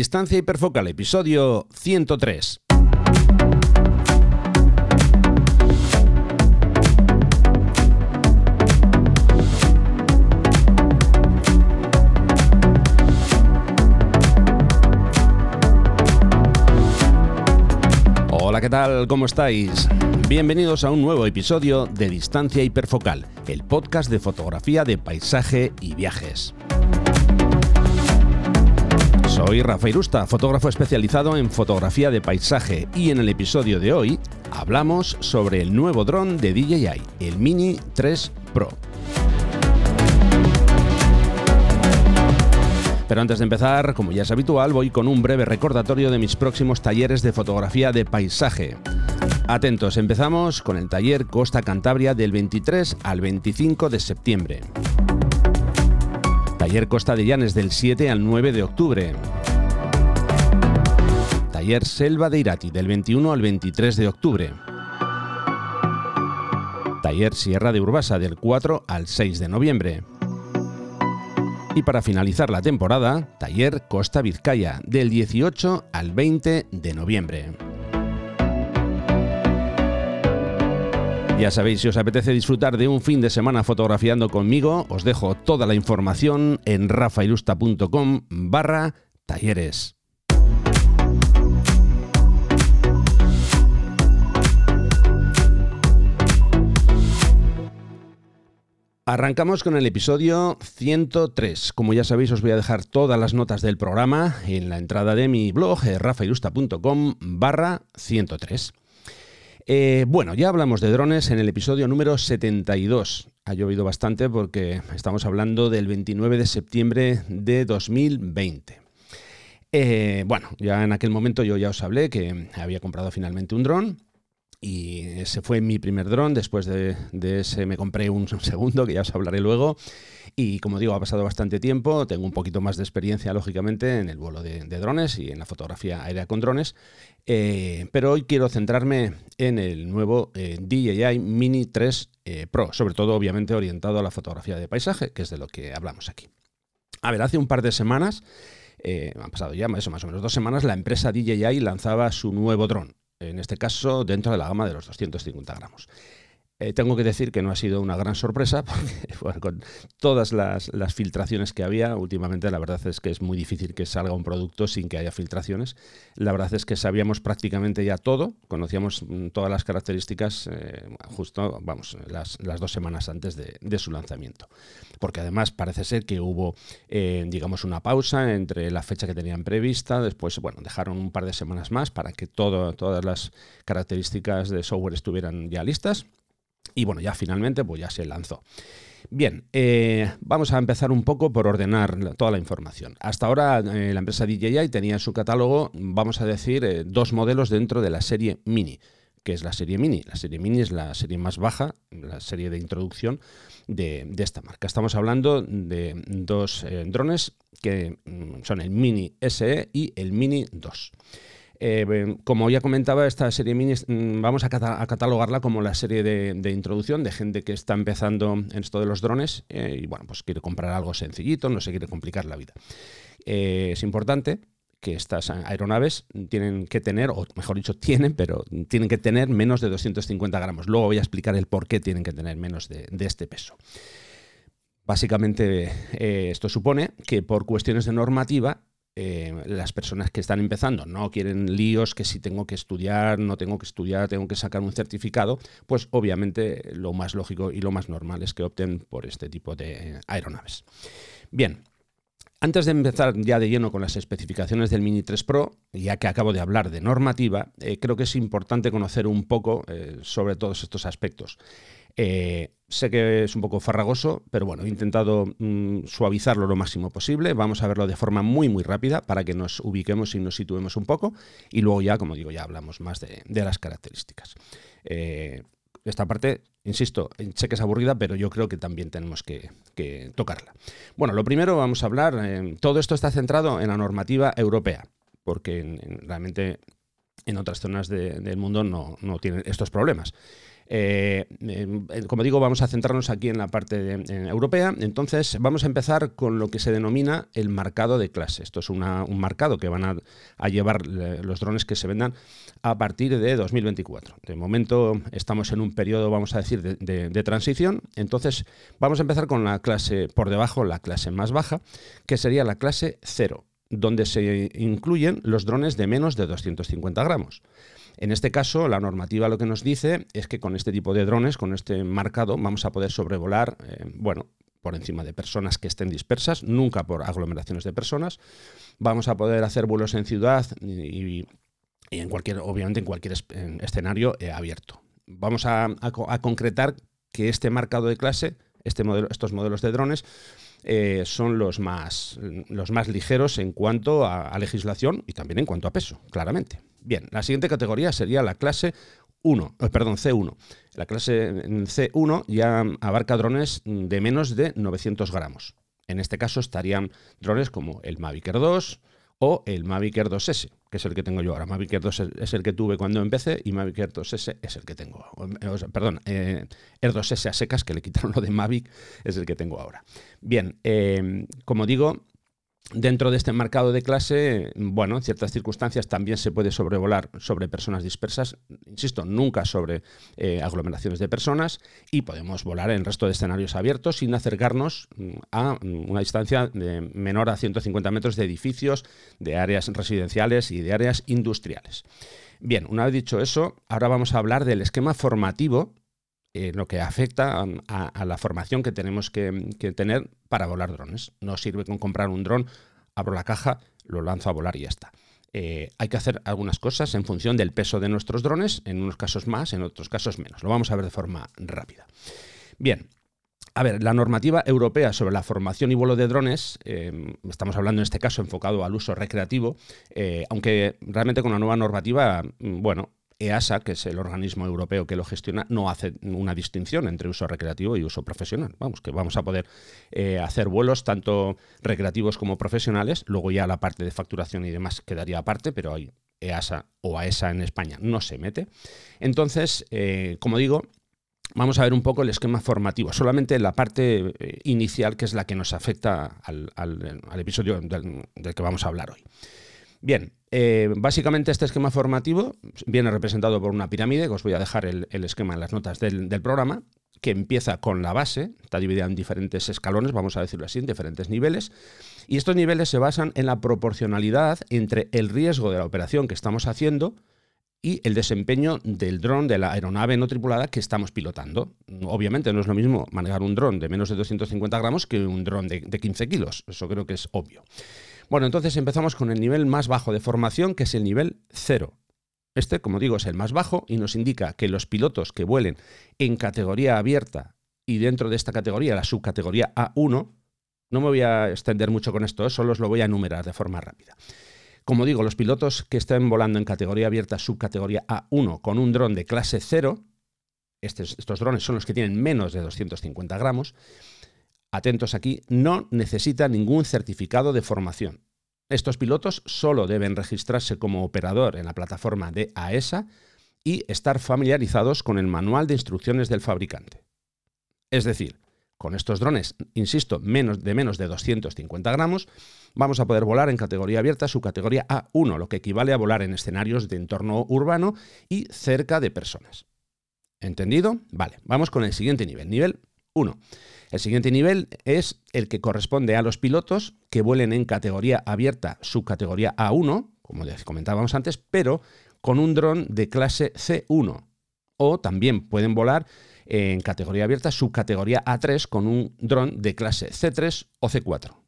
Distancia hiperfocal, episodio 103. Hola, ¿qué tal? ¿Cómo estáis? Bienvenidos a un nuevo episodio de Distancia Hiperfocal, el podcast de fotografía de paisaje y viajes. Soy Rafa Irusta, fotógrafo especializado en fotografía de paisaje y en el episodio de hoy hablamos sobre el nuevo dron de DJI, el Mini 3 Pro. Pero antes de empezar, como ya es habitual, voy con un breve recordatorio de mis próximos talleres de fotografía de paisaje. Atentos, empezamos con el taller Costa Cantabria del 23 al 25 de septiembre. Taller Costa de Llanes del 7 al 9 de octubre. Taller Selva de Irati del 21 al 23 de octubre. Taller Sierra de Urbasa del 4 al 6 de noviembre. Y para finalizar la temporada, Taller Costa Vizcaya, del 18 al 20 de noviembre. Ya sabéis, si os apetece disfrutar de un fin de semana fotografiando conmigo, os dejo toda la información en rafailusta.com barra talleres. Arrancamos con el episodio 103. Como ya sabéis, os voy a dejar todas las notas del programa en la entrada de mi blog, eh, rafailusta.com barra 103. Eh, bueno, ya hablamos de drones en el episodio número 72. Ha llovido bastante porque estamos hablando del 29 de septiembre de 2020. Eh, bueno, ya en aquel momento yo ya os hablé que había comprado finalmente un dron y ese fue mi primer dron. Después de, ese me compré un segundo, que ya os hablaré luego. Y como digo, ha pasado bastante tiempo. Tengo un poquito más de experiencia, lógicamente, en el vuelo de, drones y en la fotografía aérea con drones. Eh, pero hoy quiero centrarme en el nuevo eh, DJI Mini 3 eh, Pro, sobre todo, obviamente, orientado a la fotografía de paisaje, que es de lo que hablamos aquí. A ver, hace un par de semanas. han pasado ya eso, más o menos dos semanas, la empresa DJI lanzaba su nuevo dron, en este caso dentro de la gama de los 250 gramos. Eh, tengo que decir que no ha sido una gran sorpresa, porque con todas las, filtraciones que había, últimamente la verdad es que es muy difícil que salga un producto sin que haya filtraciones. La verdad es que sabíamos prácticamente ya todo, conocíamos mm, todas las características eh, justo, vamos, las, dos semanas antes de, su lanzamiento. Porque además parece ser que hubo, eh, digamos, una pausa entre la fecha que tenían prevista, después, bueno, dejaron un par de semanas más para que todo, todas las características de software estuvieran ya listas y bueno, ya finalmente pues ya se lanzó. Bien, eh, vamos a empezar un poco por ordenar toda la información. Hasta ahora eh, la empresa DJI tenía en su catálogo, vamos a decir, eh, dos modelos dentro de la serie Mini. que es la serie Mini? La serie Mini es la serie más baja, la serie de introducción de, de esta marca. Estamos hablando de dos drones que mm, son el Mini SE y el Mini 2. Eh, como ya comentaba, esta serie mini mm, vamos a, catalogarla como la serie de, introducción de gente que está empezando en esto de los drones eh, y bueno, pues quiere comprar algo sencillito, no se quiere complicar la vida. Eh, es importante que estas aeronaves tienen que tener, o mejor dicho, tienen, pero tienen que tener menos de 250 gramos. Luego voy a explicar el por qué tienen que tener menos de, este peso. Básicamente, esto supone que por cuestiones de normativa, eh, las personas que están empezando no quieren líos, que si tengo que estudiar, no tengo que estudiar, tengo que sacar un certificado, pues obviamente lo más lógico y lo más normal es que opten por este tipo de aeronaves. Bien, antes de empezar ya de lleno con las especificaciones del Mini 3 Pro, ya que acabo de hablar de normativa, eh, creo que es importante conocer un poco eh, sobre todos estos aspectos. Eh, sé que es un poco farragoso, pero bueno, he intentado mm, suavizarlo lo máximo posible. Vamos a verlo de forma muy, muy rápida para que nos ubiquemos y nos situemos un poco. Y luego ya, como digo, ya hablamos más de, las características. Eh, esta parte, insisto, sé que es aburrida, pero yo creo que también tenemos que, tocarla. Bueno, lo primero vamos a hablar, eh, todo esto está centrado en la normativa europea, porque realmente en otras zonas del mundo no, no tienen estos problemas. Eh, como digo, vamos a centrarnos aquí en la parte europea. Entonces, vamos a empezar con lo que se denomina el marcado de clase. Esto es un marcado que van a, llevar los drones que se vendan a partir de 2024. De momento estamos en un periodo, vamos a decir, de, transición. Entonces, vamos a empezar con la clase por debajo, la clase más baja, que sería la clase 0 donde se incluyen los drones de menos de 250 gramos. En este caso, la normativa lo que nos dice es que con este tipo de drones, con este marcado, vamos a poder sobrevolar, eh, bueno, por encima de personas que estén dispersas, nunca por aglomeraciones de personas. Vamos a poder hacer vuelos en ciudad y, en cualquier, obviamente en cualquier escenario eh, abierto. Vamos a, concretar que este marcado de clase, este modelo, estos modelos de drones, eh, son los más, los más ligeros en cuanto a, legislación y también en cuanto a peso, claramente. Bien, la siguiente categoría sería la clase 1, eh, perdón, C1. La clase C1 ya abarca drones de menos de 900 gramos. En este caso estarían drones como el Mavic Air 2, o el Mavic Air 2S, que es el que tengo yo ahora. Mavic Air 2 es el que tuve cuando empecé y Mavic Air 2S es el que tengo. perdón, eh, Air 2S a secas, que le quitaron lo de Mavic, es el que tengo ahora. Bien, eh, como digo, Dentro de este marcado de clase, bueno, en ciertas circunstancias también se puede sobrevolar sobre personas dispersas, insisto, nunca sobre eh, aglomeraciones de personas, y podemos volar en el resto de escenarios abiertos sin acercarnos mm, a mm, una distancia menor a 150 metros de edificios, de áreas residenciales y de áreas industriales. Bien, una vez dicho eso, ahora vamos a hablar del esquema formativo eh, lo que afecta a, la formación que tenemos que, tener para volar drones. No sirve con comprar un dron, abro la caja, lo lanzo a volar y ya está. Eh, hay que hacer algunas cosas en función del peso de nuestros drones, en unos casos más, en otros casos menos. Lo vamos a ver de forma rápida. Bien, a ver, la normativa europea sobre la formación y vuelo de drones, eh, estamos hablando en este caso enfocado al uso recreativo, aunque realmente con la nueva normativa, mm, bueno, EASA, que es el organismo europeo que lo gestiona, no hace una distinción entre uso recreativo y uso profesional. Vamos, que vamos a poder eh, hacer vuelos tanto recreativos como profesionales. Luego ya la parte de facturación y demás quedaría aparte, pero hay EASA o AESA en España no se mete. Entonces, eh, como digo, vamos a ver un poco el esquema formativo, solamente la parte eh, inicial que es la que nos afecta al, episodio del que vamos a hablar hoy. Bien, eh, básicamente este esquema formativo viene representado por una pirámide, que os voy a dejar el, esquema en las notas del, programa, que empieza con la base, está dividida en diferentes escalones, vamos a decirlo así, en diferentes niveles, y estos niveles se basan en la proporcionalidad entre el riesgo de la operación que estamos haciendo y el desempeño del dron de la aeronave no tripulada que estamos pilotando. Obviamente no es lo mismo manejar un dron de menos de 250 gramos que un dron de, de 15 kilos, eso creo que es obvio. Bueno, entonces empezamos con el nivel más bajo de formación, que es el nivel 0. Este, como digo, es el más bajo y nos indica que los pilotos que vuelen en categoría abierta y dentro de esta categoría, la subcategoría A1, no me voy a extender mucho con esto, solo os lo voy a enumerar de forma rápida. Como digo, los pilotos que estén volando en categoría abierta, subcategoría A1, con un dron de clase 0, estos, estos drones son los que tienen menos de 250 gramos, atentos aquí, no necesita ningún certificado de formación. Estos pilotos solo deben registrarse como operador en la plataforma de AESA y estar familiarizados con el manual de instrucciones del fabricante. Es decir, con estos drones, insisto, menos de menos de 250 gramos, vamos a poder volar en categoría abierta su categoría A1, lo que equivale a volar en escenarios de entorno urbano y cerca de personas. ¿Entendido? Vale, vamos con el siguiente nivel, nivel 1. El siguiente nivel es el que corresponde a los pilotos que vuelen en categoría abierta, subcategoría A1, como les comentábamos antes, pero con un dron de clase C1. O también pueden volar en categoría abierta, subcategoría A3, con un dron de clase C3 o C4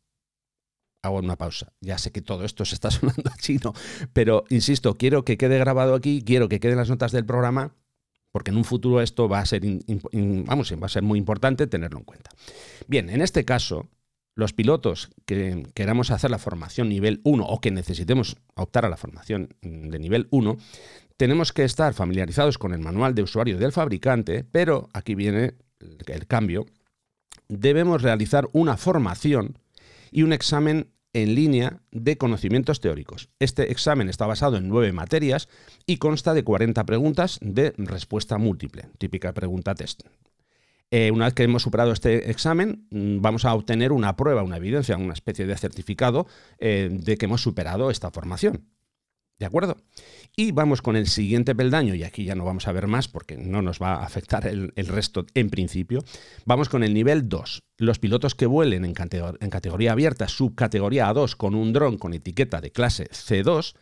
hago una pausa. Ya sé que todo esto se está sonando a chino, pero insisto, quiero que quede grabado aquí, quiero que queden las notas del programa porque en un futuro esto va a ser, vamos, va a ser muy importante tenerlo en cuenta. Bien, en este caso, los pilotos que queramos hacer la formación nivel 1 o que necesitemos optar a la formación de nivel 1, tenemos que estar familiarizados con el manual de usuario del fabricante, pero aquí viene el cambio, debemos realizar una formación y un examen en línea de conocimientos teóricos. Este examen está basado en nueve materias y consta de 40 preguntas de respuesta múltiple, típica pregunta test. Eh, una vez que hemos superado este examen, mm, vamos a obtener una prueba, una evidencia, una especie de certificado eh, de que hemos superado esta formación. ¿De acuerdo? Y vamos con el siguiente peldaño, y aquí ya no vamos a ver más porque no nos va a afectar el, resto en principio. Vamos con el nivel 2. Los pilotos que vuelen en, categoría abierta, subcategoría A2, con un dron con etiqueta de clase C2,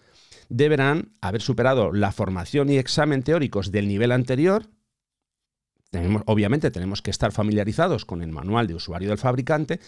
deberán haber superado la formación y examen teóricos del nivel anterior. obviamente tenemos que estar familiarizados con el manual de usuario del fabricante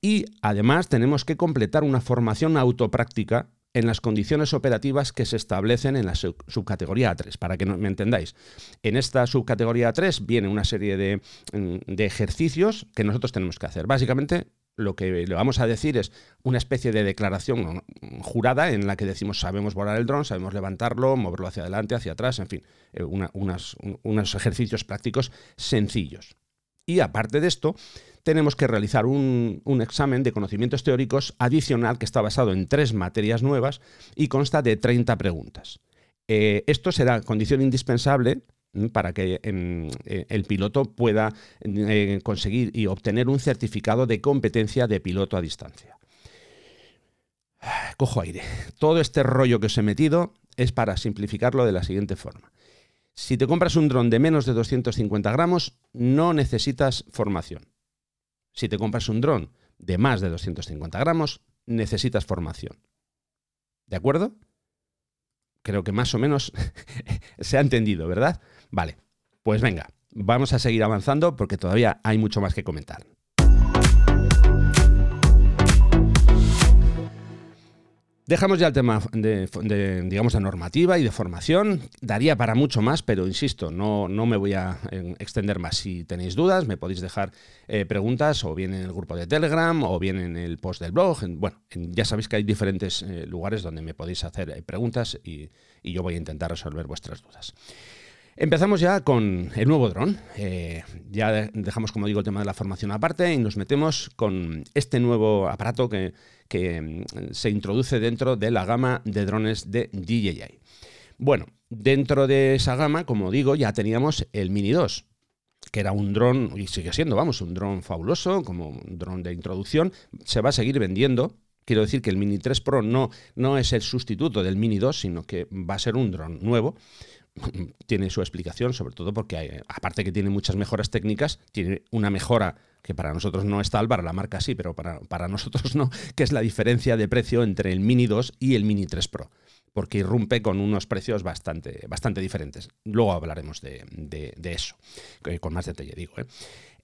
y además tenemos que completar una formación autopráctica en las condiciones operativas que se establecen en la subcategoría A3, para que me entendáis. En esta subcategoría A3 viene una serie mm, de, ejercicios que nosotros tenemos que hacer. Básicamente, lo que le vamos a decir es una especie de declaración jurada en la que decimos sabemos volar el dron, sabemos levantarlo, moverlo hacia adelante, hacia atrás, en fin, eh, unos ejercicios prácticos sencillos. Y aparte de esto, tenemos que realizar un, examen de conocimientos teóricos adicional que está basado en tres materias nuevas y consta de 30 preguntas. Eh, esto será condición indispensable para que em, eh, el piloto pueda eh, conseguir y obtener un certificado de competencia de piloto a distancia. Cojo aire. Todo este rollo que os he metido es para simplificarlo de la siguiente forma. Si te compras un dron de menos de 250 gramos, no necesitas formación. Si te compras un dron de más de 250 gramos, necesitas formación. ¿De acuerdo? Creo que más o menos se ha entendido, ¿verdad? Vale, pues venga, vamos a seguir avanzando porque todavía hay mucho más que comentar. Dejamos ya el tema de, digamos, de normativa y de formación. Daría para mucho más, pero insisto, no, no me voy a eh, extender más. Si tenéis dudas, me podéis dejar eh, preguntas o bien en el grupo de Telegram o bien en el post del blog. bueno, ya sabéis que hay diferentes eh, lugares donde me podéis hacer preguntas y, yo voy a intentar resolver vuestras dudas. Empezamos ya con el nuevo dron. Ya dejamos, como digo, el tema de la formación aparte y nos metemos con este nuevo aparato que, mm, se introduce dentro de la gama de drones de DJI. Bueno, dentro de esa gama, como digo, ya teníamos el Mini 2, que era un dron, y sigue siendo, vamos, un dron fabuloso, como un dron de introducción. Se va a seguir vendiendo. Quiero decir que el Mini 3 Pro no, no es el sustituto del Mini 2, sino que va a ser un dron nuevo tiene su explicación, sobre todo porque aparte que tiene muchas mejoras técnicas, tiene una mejora que para nosotros no es tal, para la marca sí, pero para, para nosotros no, que es la diferencia de precio entre el Mini 2 y el Mini 3 Pro porque irrumpe con unos precios bastante, bastante diferentes. Luego hablaremos de, eso, con más detalle, digo. ¿eh?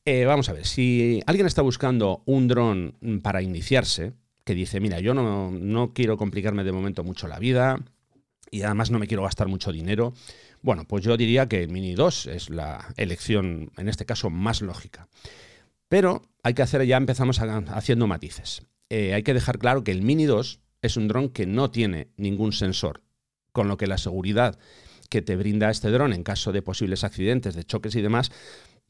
Eh, vamos a ver, si alguien está buscando un dron para iniciarse, que dice, mira, yo no, no quiero complicarme de momento mucho la vida, y además no me quiero gastar mucho dinero, bueno, pues yo diría que el Mini 2 es la elección, en este caso, más lógica. Pero hay que hacer, ya empezamos haciendo matices. Eh, hay que dejar claro que el Mini 2 es un dron que no tiene ningún sensor, con lo que la seguridad que te brinda este dron en caso de posibles accidentes, de choques y demás,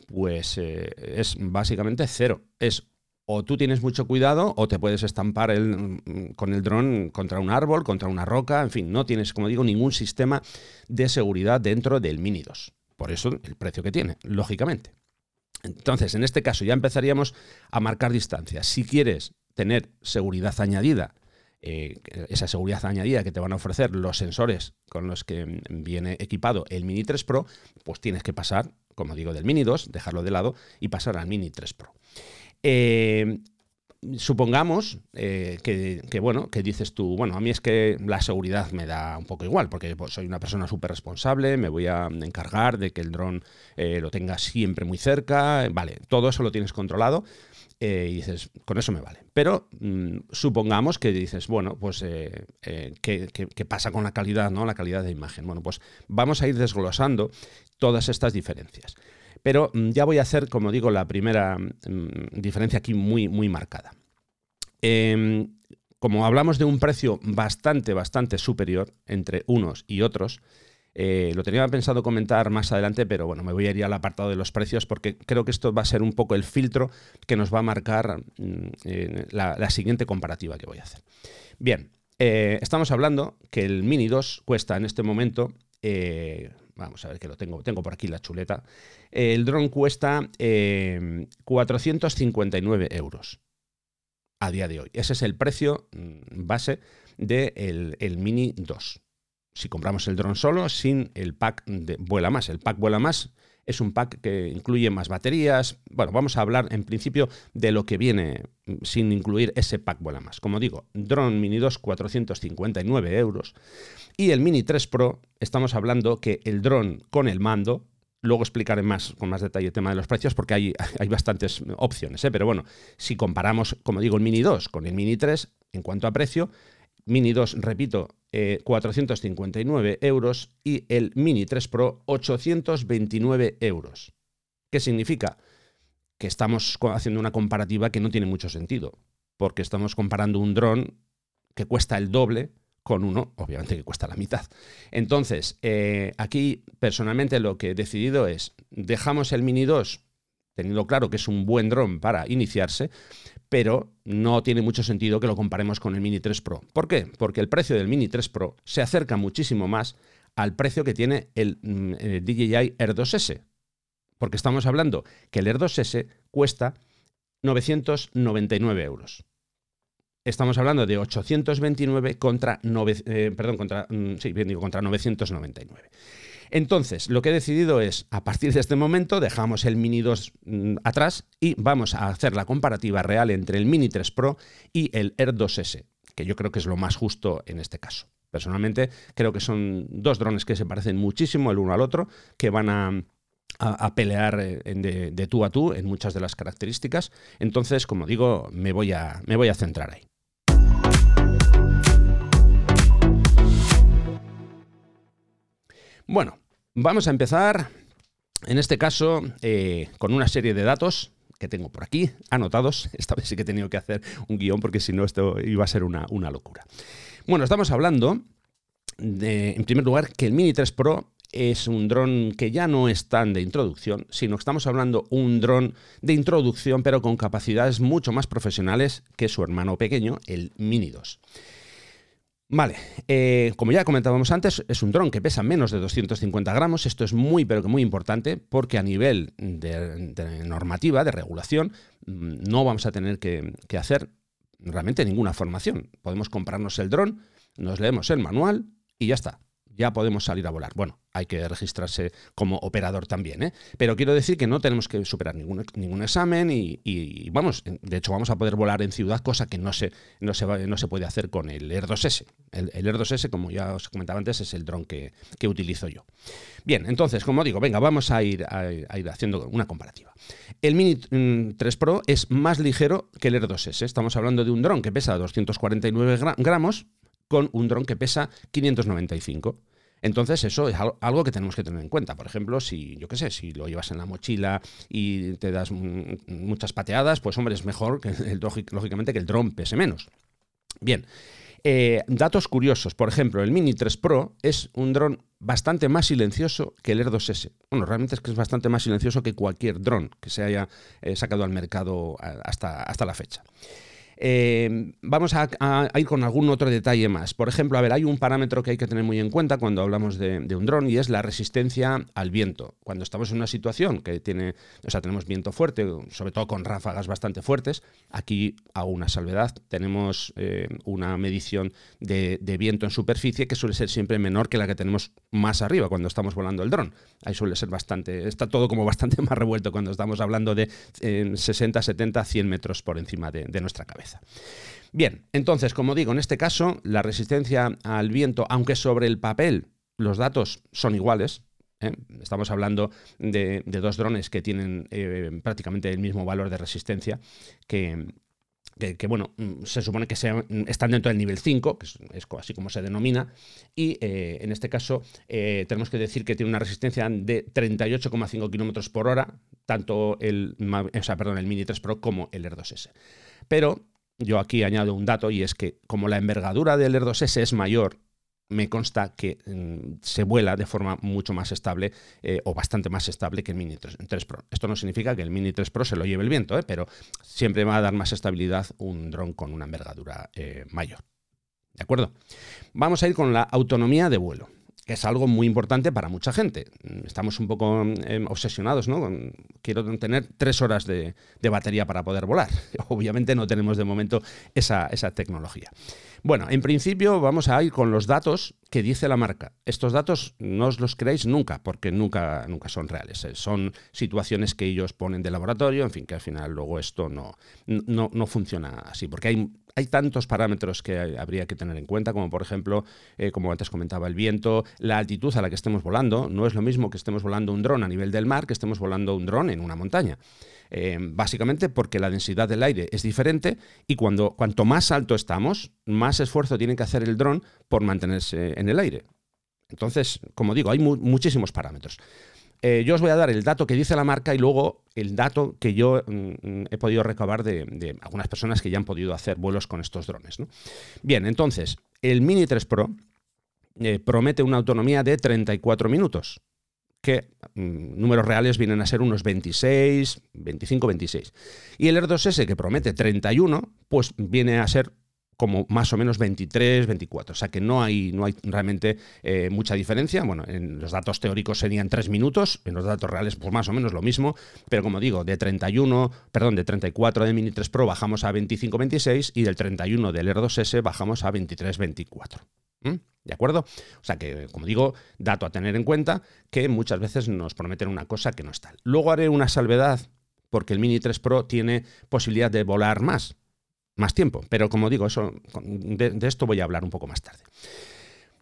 pues eh, es básicamente cero. Es o tú tienes mucho cuidado o te puedes estampar el, con el dron contra un árbol, contra una roca, en fin, no tienes, como digo, ningún sistema de seguridad dentro del Mini 2. Por eso el precio que tiene, lógicamente. Entonces, en este caso ya empezaríamos a marcar distancias. Si quieres tener seguridad añadida, eh, esa seguridad añadida que te van a ofrecer los sensores con los que viene equipado el Mini 3 Pro, pues tienes que pasar, como digo, del Mini 2, dejarlo de lado y pasar al Mini 3 Pro. Eh, supongamos eh, que, bueno, que dices tú, bueno, a mí es que la seguridad me da un poco igual, porque pues, soy una persona súper responsable, me voy a encargar de que el dron eh, lo tenga siempre muy cerca, vale, todo eso lo tienes controlado. y dices, con eso me vale. Pero mm, supongamos que dices, bueno, pues, ¿qué, qué, pasa con la calidad, ¿no? La calidad de imagen. Bueno, pues vamos a ir desglosando todas estas diferencias. Pero mm, ya voy a hacer, como digo, la primera mm, diferencia aquí muy, muy marcada. Em, como hablamos de un precio bastante, bastante superior entre unos y otros, Eh, lo tenía pensado comentar más adelante, pero bueno, me voy a ir al apartado de los precios porque creo que esto va a ser un poco el filtro que nos va a marcar mm, la, siguiente comparativa que voy a hacer. Bien, eh, estamos hablando que el Mini 2 cuesta en este momento... Vamos a ver que lo tengo. Tengo por aquí la chuleta. El dron cuesta 459 euros a día de hoy. Ese es el precio mm, base del el Mini 2. Si compramos el dron solo, sin el pack de Vuela Más. El pack Vuela Más es un pack que incluye más baterías. Bueno, vamos a hablar en principio de lo que viene mm, sin incluir ese pack Vuela Más. Como digo, dron Mini 2 459 euros. Y el Mini 3 Pro, estamos hablando que el dron con el mando, Luego explicaré más con más detalle el tema de los precios porque hay, hay bastantes opciones. ¿eh? Pero bueno, si comparamos, como digo, el Mini 2 con el Mini 3, en cuanto a precio, Mini 2, repito, 459 eh, euros y el Mini 3 Pro 829 euros. ¿Qué significa? Que estamos haciendo una comparativa que no tiene mucho sentido, porque estamos comparando un dron que cuesta el doble con uno, obviamente que cuesta la mitad. Entonces, eh, aquí personalmente lo que he decidido es, dejamos el Mini 2, teniendo claro que es un buen dron para iniciarse, pero no tiene mucho sentido que lo comparemos con el Mini 3 Pro. ¿Por qué? Porque el precio del Mini 3 Pro se acerca muchísimo más al precio que tiene el, mm, el DJI Air 2S. Porque estamos hablando que el Air 2S cuesta 999 euros estamos hablando de 829 contra, eh, perdón, contra, mm, sí, bien digo, contra 999. Entonces, lo que he decidido es, a partir de este momento, dejamos el Mini 2 mm, atrás y vamos a hacer la comparativa real entre el Mini 3 Pro y el Air 2S, que yo creo que es lo más justo en este caso. Personalmente, creo que son dos drones que se parecen muchísimo el uno al otro, que van a, pelear eh, de, de, tú a tú en muchas de las características. Entonces, como digo, me voy a, me voy a centrar ahí. Bueno, vamos a empezar, en este caso, eh, con una serie de datos que tengo por aquí anotados. Esta vez sí que he tenido que hacer un guion porque si no esto iba a ser una, locura. Bueno, estamos hablando, de, en primer lugar, que el Mini 3 Pro es un dron que ya no es tan de introducción, sino que estamos hablando un dron de introducción pero con capacidades mucho más profesionales que su hermano pequeño, el Mini 2. Vale, eh, como ya comentábamos antes, es un dron que pesa menos de 250 gramos. Esto es muy, pero que muy importante porque a nivel de, normativa, de regulación, mm, no vamos a tener que, que hacer realmente ninguna formación. Podemos comprarnos el dron, nos leemos el manual y ya está ya podemos salir a volar. Bueno, hay que registrarse como operador también, ¿eh? Pero quiero decir que no tenemos que superar ningún, ningún examen y, vamos, de hecho vamos a poder volar en ciudad, cosa que no se, no se, no se puede hacer con el Air 2S. El, Air 2S, como ya os comentaba antes, es el dron que, utilizo yo. Bien, entonces, como digo, venga, vamos a ir, a, ir haciendo una comparativa. El Mini 3 mm, Pro es más ligero que el Air 2S. Estamos hablando de un dron que pesa 249 gramos con un dron que pesa 595. Entonces, eso es algo que tenemos que tener en cuenta. Por ejemplo, si, yo qué sé, si lo llevas en la mochila y te das muchas pateadas, pues hombre, es mejor, que lógicamente, que el dron pese menos. Bien, eh, datos curiosos. Por ejemplo, el Mini 3 Pro es un dron bastante más silencioso que el Air 2S. Bueno, realmente es que es bastante más silencioso que cualquier dron que se haya eh, sacado al mercado hasta, hasta la fecha. Eh, vamos a, ir con algún otro detalle más. Por ejemplo, a ver, hay un parámetro que hay que tener muy en cuenta cuando hablamos de, un dron y es la resistencia al viento. Cuando estamos en una situación que tiene, o sea, tenemos viento fuerte, sobre todo con ráfagas bastante fuertes, aquí hago una salvedad, tenemos eh, una medición de, viento en superficie que suele ser siempre menor que la que tenemos más arriba cuando estamos volando el dron. Ahí suele ser bastante, está todo como bastante más revuelto cuando estamos hablando de 60, 70, 100 metros por encima de nuestra cabeza. Bien, entonces, como digo, en este caso, la resistencia al viento, aunque sobre el papel los datos son iguales, ¿eh? estamos hablando de, dos drones que tienen eh, prácticamente el mismo valor de resistencia que, bueno, se supone que están dentro del nivel 5, que es, así como se denomina, y eh, en este caso tenemos que decir que tiene una resistencia de 38,5 km por hora, tanto el, perdón, el Mini 3 Pro como el Air 2S. Pero yo aquí añado un dato y es que como la envergadura del Air 2S es mayor, me consta que mm, se vuela de forma mucho más estable eh, o bastante más estable que el Mini 3, Pro. Esto no significa que el Mini 3 Pro se lo lleve el viento, ¿eh? pero siempre va a dar más estabilidad un dron con una envergadura eh, mayor. ¿De acuerdo? Vamos a ir con la autonomía de vuelo que es algo muy importante para mucha gente. Estamos un poco em, obsesionados, ¿no? quiero tener tres horas de, batería para poder volar. Obviamente no tenemos de momento esa, esa, tecnología. Bueno, en principio vamos a ir con los datos que dice la marca. Estos datos no os los creáis nunca, porque nunca, nunca son reales. Eh, son situaciones que ellos ponen de laboratorio, en fin, que al final luego esto no, no, no funciona así, porque hay hay tantos parámetros que habría que tener en cuenta, como por ejemplo, eh, como antes comentaba, el viento, la altitud a la que estemos volando. No es lo mismo que estemos volando un dron a nivel del mar que estemos volando un dron en una montaña. Eh, básicamente porque la densidad del aire es diferente y cuando, cuanto más alto estamos, más esfuerzo tiene que hacer el dron por mantenerse en el aire. Entonces, como digo, hay muchísimos parámetros. Eh, yo os voy a dar el dato que dice la marca y luego el dato que yo mm, he podido recabar de, algunas personas que ya han podido hacer vuelos con estos drones. Bien, entonces, el Mini 3 Pro eh, promete una autonomía de 34 minutos, que mm, números reales vienen a ser unos 26, 25, 26. Y el Air 2S, que promete 31, pues viene a ser como más o menos 23, 24. O sea que no hay, no hay realmente eh, mucha diferencia. Bueno, en los datos teóricos serían 3 minutos, en los datos reales pues más o menos lo mismo, pero como digo, de 31, perdón, de 34 de Mini 3 Pro bajamos a 25, 26 y del 31 del Air 2S bajamos a 23, 24. ¿Mm? ¿De acuerdo? O sea que, como digo, dato a tener en cuenta que muchas veces nos prometen una cosa que no es tal. Luego haré una salvedad porque el Mini 3 Pro tiene posibilidad de volar más más tiempo. Pero como digo, eso, de, esto voy a hablar un poco más tarde.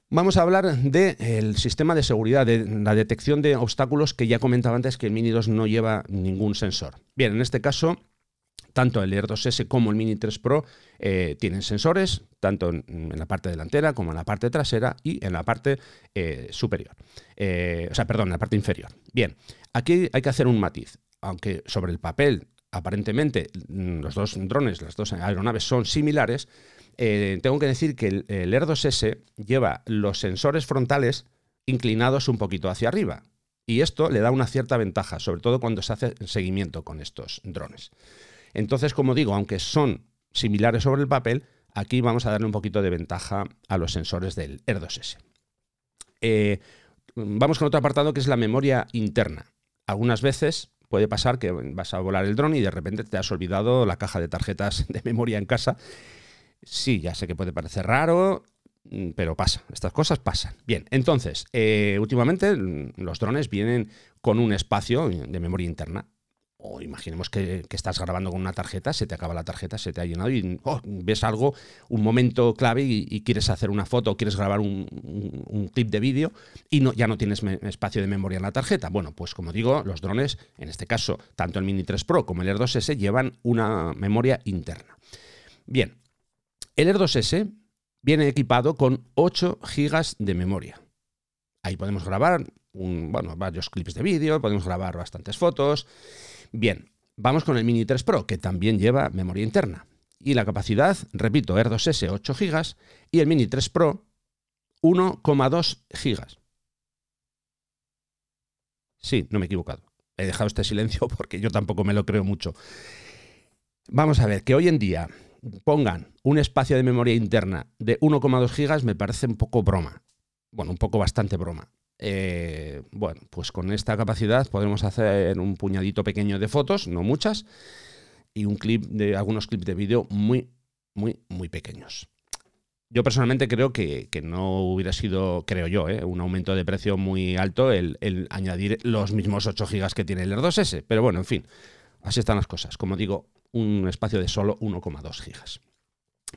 Vamos a hablar del sistema de seguridad, de la detección de obstáculos que ya comentaba antes que el Mini 2 no lleva ningún sensor. Bien, en este caso, tanto el Air 2S como el Mini 3 Pro eh, tienen sensores, tanto en, la parte delantera como en la parte trasera y en la parte eh, superior. Eh, o sea, perdón, en la parte inferior. Bien, aquí hay que hacer un matiz. Aunque sobre el papel aparentemente mm, los dos drones, las dos aeronaves son similares, eh, tengo que decir que el, Air 2S lleva los sensores frontales inclinados un poquito hacia arriba. Y esto le da una cierta ventaja, sobre todo cuando se hace seguimiento con estos drones. Entonces, como digo, aunque son similares sobre el papel, aquí vamos a darle un poquito de ventaja a los sensores del Air 2S. Eh, vamos con otro apartado que es la memoria interna. Algunas veces puede pasar que vas a volar el dron y de repente te has olvidado la caja de tarjetas de memoria en casa. Sí, ya sé que puede parecer raro, mm, pero pasa, estas cosas pasan. Bien, entonces, eh, últimamente mm, los drones vienen con un espacio de memoria interna imaginemos que, estás grabando con una tarjeta, se te acaba la tarjeta, se te ha llenado y oh, ves algo, un momento clave y, quieres hacer una foto o quieres grabar un, clip de vídeo y ya no tienes espacio de memoria en la tarjeta. Bueno, pues como digo, los drones, en este caso, tanto el Mini 3 Pro como el Air 2S llevan una memoria interna. Bien, el Air 2S viene equipado con 8 GB de memoria. Ahí podemos grabar varios clips de vídeo, podemos grabar bastantes fotos. Bien, vamos con el Mini 3 Pro, que también lleva memoria interna. Y la capacidad, repito, Air 2S 8 GB y el Mini 3 Pro 1,2 GB. Sí, no me he equivocado. He dejado este silencio porque yo tampoco me lo creo mucho. Vamos a ver, que hoy en día pongan un espacio de memoria interna de 1,2 GB me parece un poco broma. Bueno, un poco bastante broma. Eh, bueno, pues con esta capacidad podemos hacer un puñadito pequeño de fotos, no muchas, y un clip de algunos clips de vídeo muy, muy, muy pequeños. Yo personalmente creo que, no hubiera sido, creo yo, eh, un aumento de precio muy alto el, añadir los mismos 8 GB que tiene el Air 2S. Pero bueno, en fin, así están las cosas. Como digo, un espacio de solo 1,2 GB.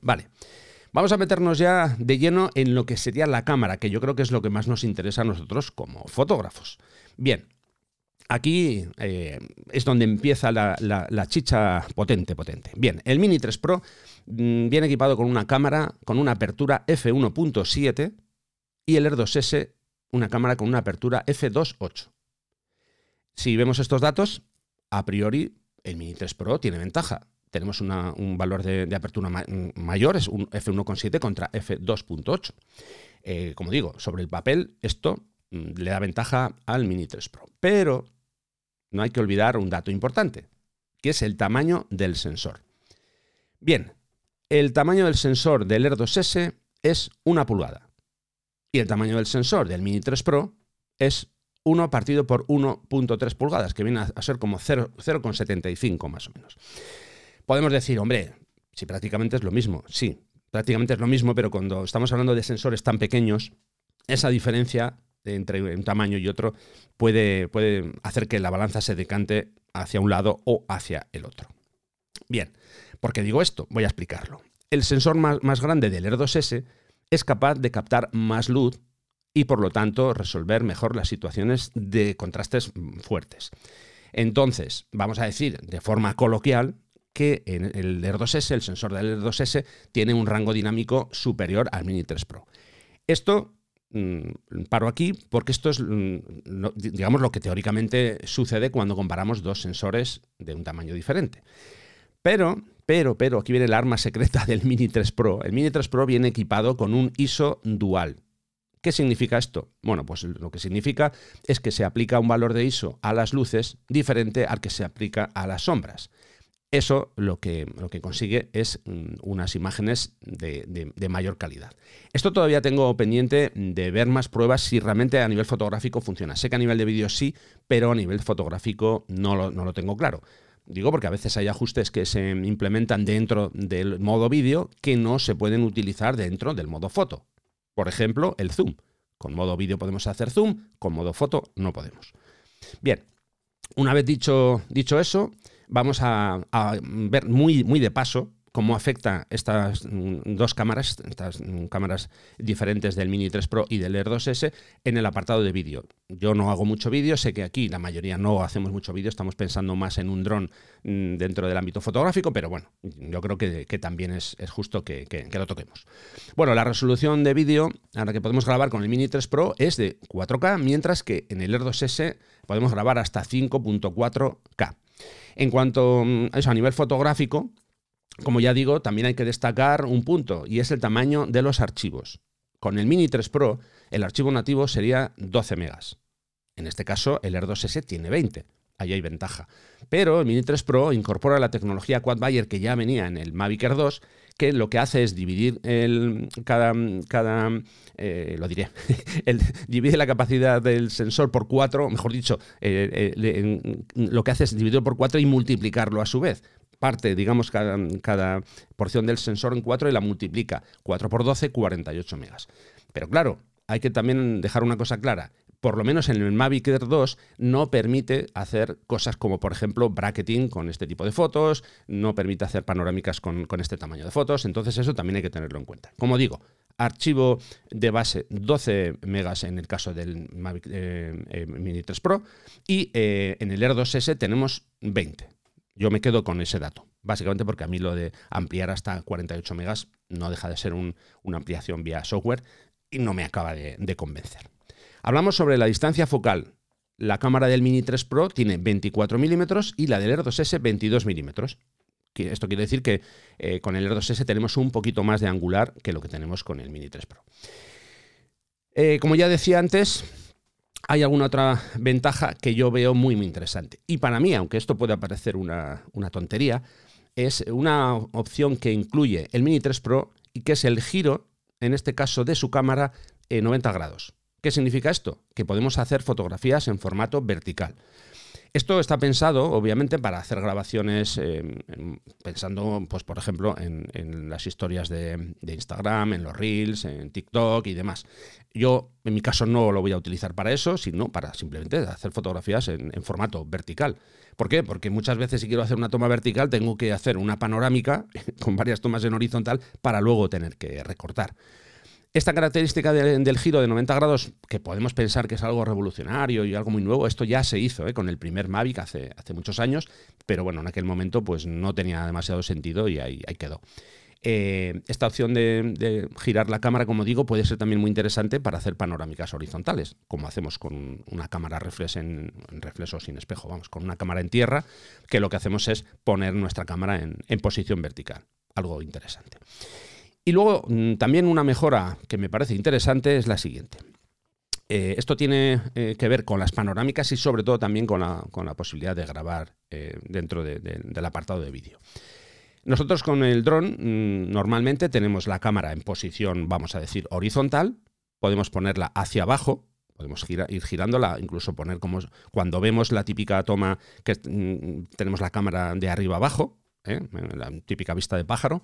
Vale. Vamos a meternos ya de lleno en lo que sería la cámara, que yo creo que es lo que más nos interesa a nosotros como fotógrafos. Bien, aquí eh, es donde empieza la, chicha potente, potente. Bien, el Mini 3 Pro mm, viene equipado con una cámara con una apertura f1.7 y el Air 2S una cámara con una apertura f2.8. Si vemos estos datos, a priori el Mini 3 Pro tiene ventaja tenemos un valor de, apertura mayor, es un f1.7 contra f2.8. Eh, como digo, sobre el papel, esto mm, le da ventaja al Mini 3 Pro. Pero no hay que olvidar un dato importante, que es el tamaño del sensor. Bien, el tamaño del sensor del Air 2S es una pulgada. Y el tamaño del sensor del Mini 3 Pro es 1 partido por 1.3 pulgadas, que viene a ser como 0,75 más o menos. Podemos decir, hombre, si prácticamente es lo mismo, sí, prácticamente es lo mismo, pero cuando estamos hablando de sensores tan pequeños, esa diferencia entre un tamaño y otro puede, puede hacer que la balanza se decante hacia un lado o hacia el otro. Bien, ¿por qué digo esto? Voy a explicarlo. El sensor más, grande del Air 2S es capaz de captar más luz y por lo tanto resolver mejor las situaciones de contrastes fuertes. Entonces, vamos a decir de forma coloquial que el Air 2S, el sensor del Air 2S, tiene un rango dinámico superior al Mini 3 Pro. Esto mm, paro aquí porque esto es, mm, digamos, lo que teóricamente sucede cuando comparamos dos sensores de un tamaño diferente. Pero, pero, pero, aquí viene el arma secreta del Mini 3 Pro. El Mini 3 Pro viene equipado con un ISO dual. ¿Qué significa esto? Bueno, pues lo que significa es que se aplica un valor de ISO a las luces diferente al que se aplica a las sombras. Eso lo que, lo que consigue es mm, unas imágenes de, mayor calidad. Esto todavía tengo pendiente de ver más pruebas si realmente a nivel fotográfico funciona. Sé que a nivel de vídeo sí, pero a nivel fotográfico no lo, no lo tengo claro. Digo porque a veces hay ajustes que se implementan dentro del modo vídeo que no se pueden utilizar dentro del modo foto. Por ejemplo, el zoom. Con modo vídeo podemos hacer zoom, con modo foto no podemos. Bien, una vez dicho, dicho eso, vamos a, ver muy, muy de paso cómo afecta estas dos cámaras, estas cámaras diferentes del Mini 3 Pro y del Air 2S en el apartado de vídeo. Yo no hago mucho vídeo, sé que aquí la mayoría no hacemos mucho vídeo, estamos pensando más en un dron mm, dentro del ámbito fotográfico, pero bueno, yo creo que, también es, justo que, que, lo toquemos. Bueno, la resolución de vídeo a la que podemos grabar con el Mini 3 Pro es de 4K, mientras que en el Air 2S podemos grabar hasta 5.4K. En cuanto mm, a eso, a nivel fotográfico, como ya digo, también hay que destacar un punto, y es el tamaño de los archivos. Con el Mini 3 Pro, el archivo nativo sería 12 megas. En este caso, el Air 2S tiene 20. Ahí hay ventaja. Pero el Mini 3 Pro incorpora la tecnología Quad Bayer que ya venía en el Mavic Air 2, que lo que hace es dividir el, cada, cada eh, lo diré, el, divide la capacidad del sensor por cuatro, mejor dicho, eh, eh, lo que hace es dividirlo por cuatro y multiplicarlo a su vez. Parte, digamos, cada, cada porción del sensor en cuatro y la multiplica. 4 por 12, 48 megas. Pero claro, hay que también dejar una cosa clara por lo menos en el Mavic Air 2, no permite hacer cosas como, por ejemplo, bracketing con este tipo de fotos, no permite hacer panorámicas con, este tamaño de fotos, entonces eso también hay que tenerlo en cuenta. Como digo, archivo de base 12 megas en el caso del Mavic eh, eh, Mini 3 Pro y eh, en el Air 2S tenemos 20. Yo me quedo con ese dato, básicamente porque a mí lo de ampliar hasta 48 megas no deja de ser una ampliación vía software y no me acaba de convencer. Hablamos sobre la distancia focal. La cámara del Mini 3 Pro tiene 24 milímetros y la del Air 2S 22 milímetros. Esto quiere decir que eh, con el Air 2S tenemos un poquito más de angular que lo que tenemos con el Mini 3 Pro. Eh, como ya decía antes, hay alguna otra ventaja que yo veo muy, muy interesante. Y para mí, aunque esto pueda parecer una, una tontería, es una opción que incluye el Mini 3 Pro y que es el giro, en este caso de su cámara, en 90 grados. ¿Qué significa esto? Que podemos hacer fotografías en formato vertical. Esto está pensado, obviamente, para hacer grabaciones, eh, pensando, pues, por ejemplo, en, las historias de, Instagram, en los Reels, en TikTok y demás. Yo, en mi caso, no lo voy a utilizar para eso, sino para simplemente hacer fotografías en, en formato vertical. ¿Por qué? Porque muchas veces si quiero hacer una toma vertical tengo que hacer una panorámica con varias tomas en horizontal para luego tener que recortar. Esta característica del giro de 90 grados, que podemos pensar que es algo revolucionario y algo muy nuevo, esto ya se hizo ¿eh? con el primer Mavic hace, muchos años, pero bueno, en aquel momento pues no tenía demasiado sentido y ahí, quedó. Eh, esta opción de, girar la cámara, como digo, puede ser también muy interesante para hacer panorámicas horizontales, como hacemos con una cámara reflex en, reflejo sin espejo, vamos, con una cámara en tierra, que lo que hacemos es poner nuestra cámara en posición vertical. Algo interesante. Y luego mm, también una mejora que me parece interesante es la siguiente. Eh, esto tiene eh, que ver con las panorámicas y sobre todo también con la, posibilidad de grabar eh, dentro del apartado de vídeo. Nosotros con el dron mm, normalmente tenemos la cámara en posición, vamos a decir, horizontal, podemos ponerla hacia abajo, podemos ir girándola, incluso poner como cuando vemos la típica toma que mm, tenemos la cámara de arriba abajo, la típica vista de pájaro,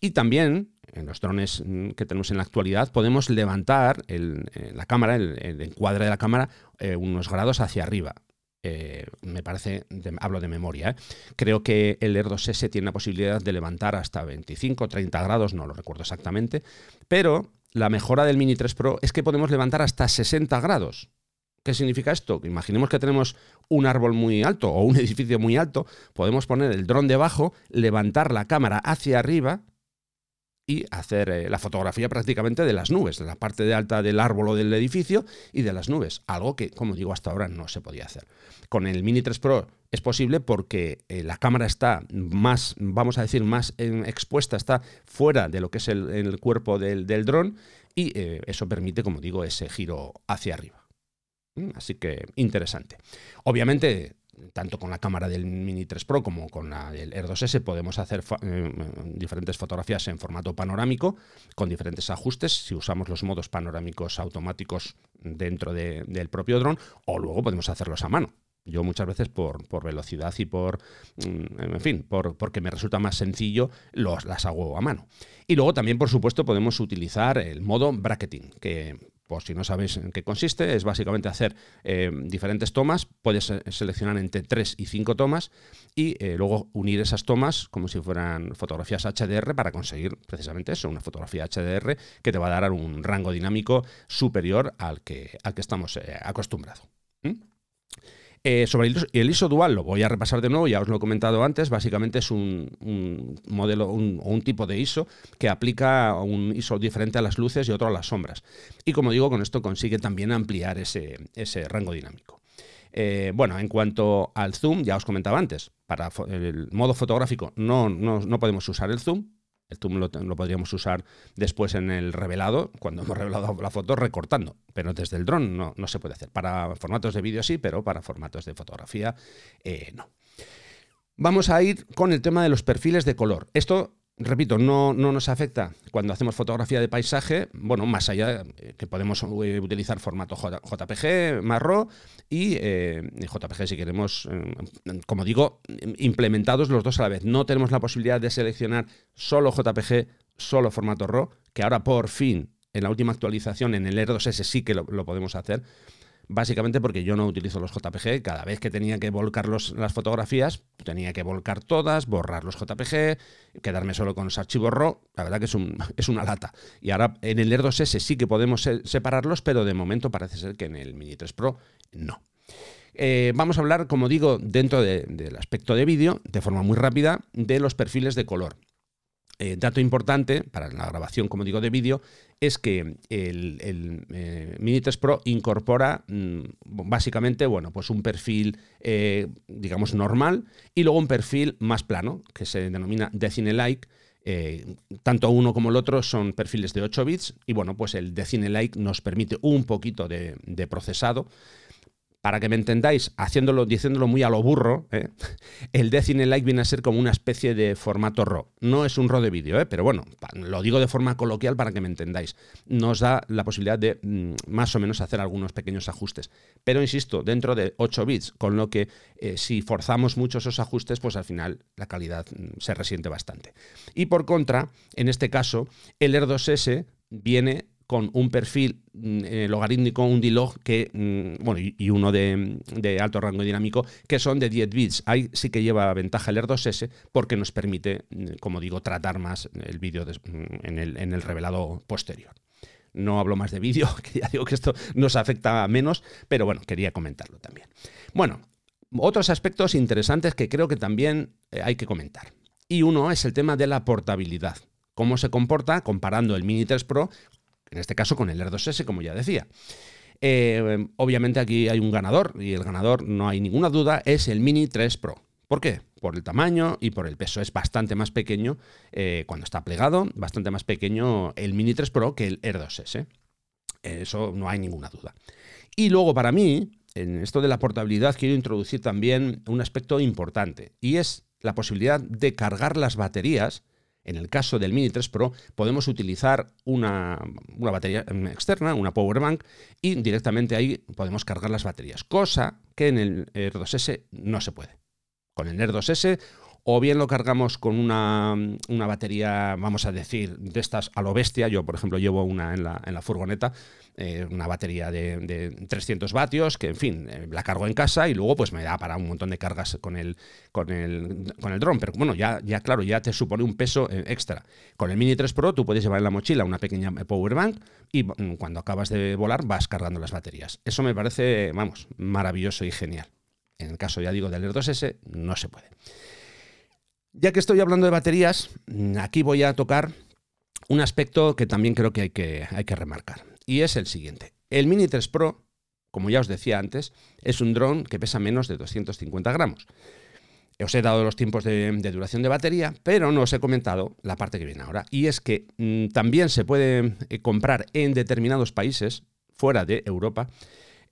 y también en los drones mm, que tenemos en la actualidad, podemos levantar la cámara, el, encuadre de la cámara, eh, unos grados hacia arriba. Eh, me parece, hablo de memoria, ¿eh? creo que el Air 2S tiene la posibilidad de levantar hasta 25, 30 grados, no lo recuerdo exactamente, pero la mejora del Mini 3 Pro es que podemos levantar hasta 60 grados. ¿Qué significa esto? Imaginemos que tenemos un árbol muy alto o un edificio muy alto, podemos poner el dron debajo, levantar la cámara hacia arriba y hacer eh, la fotografía prácticamente de las nubes, de la parte de alta del árbol o del edificio y de las nubes, algo que, como digo, hasta ahora no se podía hacer. Con el Mini 3 Pro es posible porque eh, la cámara está más, vamos a decir, más expuesta, está fuera de lo que es el, cuerpo del, dron y eh, eso permite, como digo, ese giro hacia arriba. ¿Mm? Así que interesante. Obviamente tanto con la cámara del Mini 3 Pro como con la del Air 2S podemos hacer eh, diferentes fotografías en formato panorámico con diferentes ajustes si usamos los modos panorámicos automáticos dentro del propio dron o luego podemos hacerlos a mano. Yo muchas veces por, velocidad y por, mm, en fin, por, porque me resulta más sencillo, los, las hago a mano. Y luego también, por supuesto, podemos utilizar el modo bracketing, que por si no sabéis en qué consiste, es básicamente hacer eh, diferentes tomas, puedes seleccionar entre 3 y 5 tomas y eh, luego unir esas tomas como si fueran fotografías HDR para conseguir precisamente eso, una fotografía HDR que te va a dar un rango dinámico superior al que, al que estamos eh, acostumbrados. Eh, sobre el ISO, dual lo voy a repasar de nuevo, ya os lo he comentado antes, básicamente es un, modelo o un, tipo de ISO que aplica un ISO diferente a las luces y otro a las sombras. Y como digo, con esto consigue también ampliar ese, rango dinámico. Eh, bueno, en cuanto al zoom, ya os comentaba antes, para el modo fotográfico no, no podemos usar el zoom, el zoom lo, podríamos usar después en el revelado, cuando hemos revelado la foto, recortando. Pero desde el dron no, se puede hacer. Para formatos de vídeo sí, pero para formatos de fotografía eh, no. Vamos a ir con el tema de los perfiles de color. Esto repito, no, no, nos afecta cuando hacemos fotografía de paisaje, bueno, más allá eh, que podemos eh, utilizar formato JPG, marro y eh, JPG si queremos, como digo, implementados los dos a la vez. No tenemos la posibilidad de seleccionar solo JPG, solo formato RAW, que ahora por fin, en la última actualización, en el Air 2S sí que lo podemos hacer básicamente porque yo no utilizo los JPG. Cada vez que tenía que volcar las fotografías, tenía que volcar todas, borrar los JPG, quedarme solo con los archivos RAW. La verdad que es, es una lata. Y ahora en el Air 2S sí que podemos separarlos, pero de momento parece ser que en el Mini 3 Pro no. Eh, vamos a hablar, como digo, dentro del aspecto de vídeo, de forma muy rápida, de los perfiles de color. Eh, dato importante para la grabación, como digo, de vídeo, es que el, el eh, Mini 3 Pro incorpora mm, básicamente, bueno, pues un perfil, eh, digamos, normal y luego un perfil más plano, que se denomina Decine Like. tanto uno como el otro son perfiles de 8 bits y bueno, pues el Decine Like nos permite un poquito de procesado para que me entendáis, haciéndolo, diciéndolo muy a lo burro, ¿eh? el Decine Like viene a ser como una especie de formato RAW. No es un RAW de vídeo, ¿eh? pero bueno, lo digo de forma coloquial para que me entendáis. Nos da la posibilidad de mm, más o menos hacer algunos pequeños ajustes. Pero insisto, dentro de 8 bits, con lo que eh, si forzamos mucho esos ajustes, pues al final la calidad mm, se resiente bastante. Y por contra, en este caso, el Air 2S viene con un perfil mm, eh, logarítmico, un D-log que, mm, bueno, y, uno de, alto rango dinámico, que son de 10 bits. Ahí sí que lleva ventaja el R2S porque nos permite, mm, como digo, tratar más el vídeo en el, en el revelado posterior. No hablo más de vídeo, que ya digo que esto nos afecta menos, pero bueno, quería comentarlo también. Bueno, otros aspectos interesantes que creo que también eh, hay que comentar. Y uno es el tema de la portabilidad cómo se comporta comparando el Mini 3 Pro en este caso con el Air 2S, como ya decía. Eh, obviamente aquí hay un ganador y el ganador, no hay ninguna duda, es el Mini 3 Pro. ¿Por qué? por el tamaño y por el peso. Es bastante más pequeño eh, cuando está plegado, bastante más pequeño el Mini 3 Pro que el Air 2S. Eso no hay ninguna duda. Y luego para mí, en esto de la portabilidad, quiero introducir también un aspecto importante y es la posibilidad de cargar las baterías. En el caso del Mini 3 Pro podemos utilizar una, batería externa, una power bank, y directamente ahí podemos cargar las baterías, cosa que en el Air 2S no se puede. Con el Air 2S o bien lo cargamos con una, batería, vamos a decir, de estas a lo bestia. Yo, por ejemplo, llevo una en la, en la furgoneta, eh, una batería de, 300 vatios, que en fin, eh, la cargo en casa y luego pues me da para un montón de cargas con el, con el, con el dron. Pero bueno, ya, ya claro, ya te supone un peso eh, extra. Con el Mini 3 Pro tú puedes llevar en la mochila una pequeña power bank y mm, cuando acabas de volar vas cargando las baterías. Eso me parece, vamos, maravilloso y genial. En el caso, ya digo, del Air 2S, no se puede. Ya que estoy hablando de baterías, mm, aquí voy a tocar un aspecto que también creo que hay que, remarcar. Y es el siguiente. El Mini 3 Pro, como ya os decía antes, es un dron que pesa menos de 250 gramos. Os he dado los tiempos de, duración de batería, pero no os he comentado la parte que viene ahora. Y es que mm, también se puede eh, comprar en determinados países, fuera de Europa,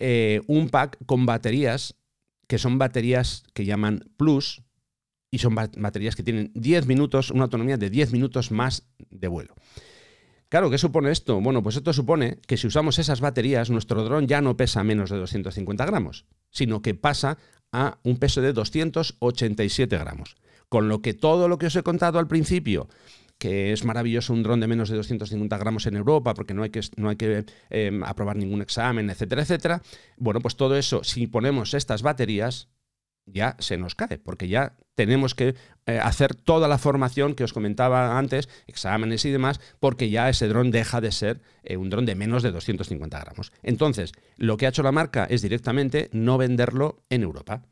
eh, un pack con baterías que son baterías que llaman Plus, y son baterías que tienen 10 minutos, una autonomía de 10 minutos más de vuelo. Claro, ¿qué supone esto? Bueno, pues esto supone que si usamos esas baterías, nuestro dron ya no pesa menos de 250 gramos, sino que pasa a un peso de 287 gramos. Con lo que todo lo que os he contado al principio, que es maravilloso un dron de menos de 250 gramos en Europa porque no hay que, no hay que em, aprobar ningún examen, etcétera, etcétera. Bueno, pues todo eso, si ponemos estas baterías, ya se nos cae, porque ya tenemos que eh, hacer toda la formación que os comentaba antes, exámenes y demás, porque ya ese dron deja de ser eh, un dron de menos de 250 gramos. Entonces, lo que ha hecho la marca es directamente no venderlo en Europa.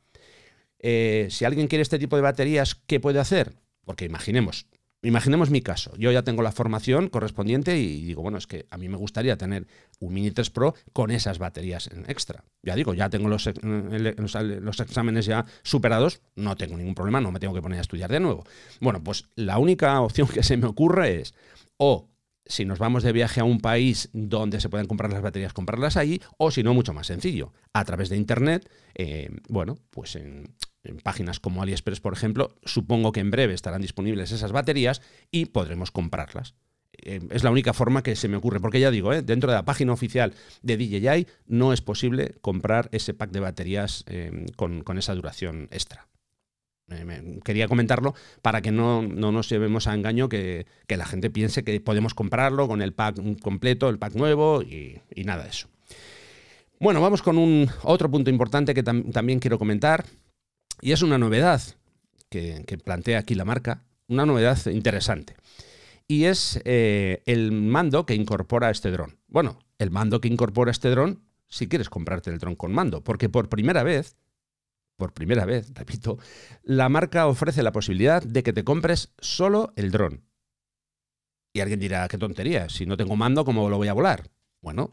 Eh, si alguien quiere este tipo de baterías, ¿qué puede hacer? Porque imaginemos, Imaginemos mi caso. Yo ya tengo la formación correspondiente y digo, bueno, es que a mí me gustaría tener un Mini 3 Pro con esas baterías extra. Ya digo, ya tengo los, los, exámenes ya superados, no tengo ningún problema, no me tengo que poner a estudiar de nuevo. Bueno, pues la única opción que se me ocurre es o si nos vamos de viaje a un país donde se pueden comprar las baterías, comprarlas ahí, o si no, mucho más sencillo, a través de Internet, eh, bueno, pues en, en páginas como AliExpress, por ejemplo, supongo que en breve estarán disponibles esas baterías y podremos comprarlas. Eh, es la única forma que se me ocurre, porque ya digo, eh, dentro de la página oficial de DJI no es posible comprar ese pack de baterías eh, con, esa duración extra. quería comentarlo para que no, nos llevemos a engaño que, la gente piense que podemos comprarlo con el pack completo, el pack nuevo y, nada de eso. Bueno, vamos con un otro punto importante que también quiero comentar y es una novedad que, plantea aquí la marca, una novedad interesante. Y es eh, el mando que incorpora este dron. Bueno, el mando que incorpora este dron si quieres comprarte el dron con mando, porque por primera vez, por primera vez, repito, la marca ofrece la posibilidad de que te compres solo el dron. Y alguien dirá, qué tontería, si no tengo mando, ¿cómo lo voy a volar? Bueno,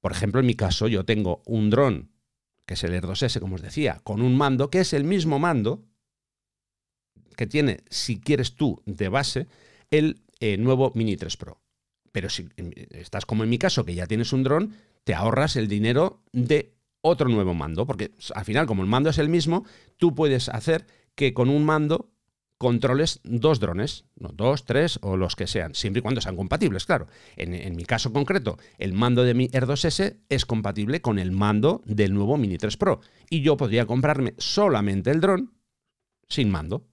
por ejemplo, en mi caso yo tengo un dron que es el Air 2S, como os decía, con un mando que es el mismo mando que tiene, si quieres tú, de base, el eh, nuevo Mini 3 Pro. Pero si estás como en mi caso, que ya tienes un dron, te ahorras el dinero de otro nuevo mando, porque al final, como el mando es el mismo, tú puedes hacer que con un mando controles dos drones, ¿no? dos, tres o los que sean, siempre y cuando sean compatibles, claro. En, mi caso concreto, el mando de mi Air 2S es compatible con el mando del nuevo Mini 3 Pro y yo podría comprarme solamente el dron sin mando.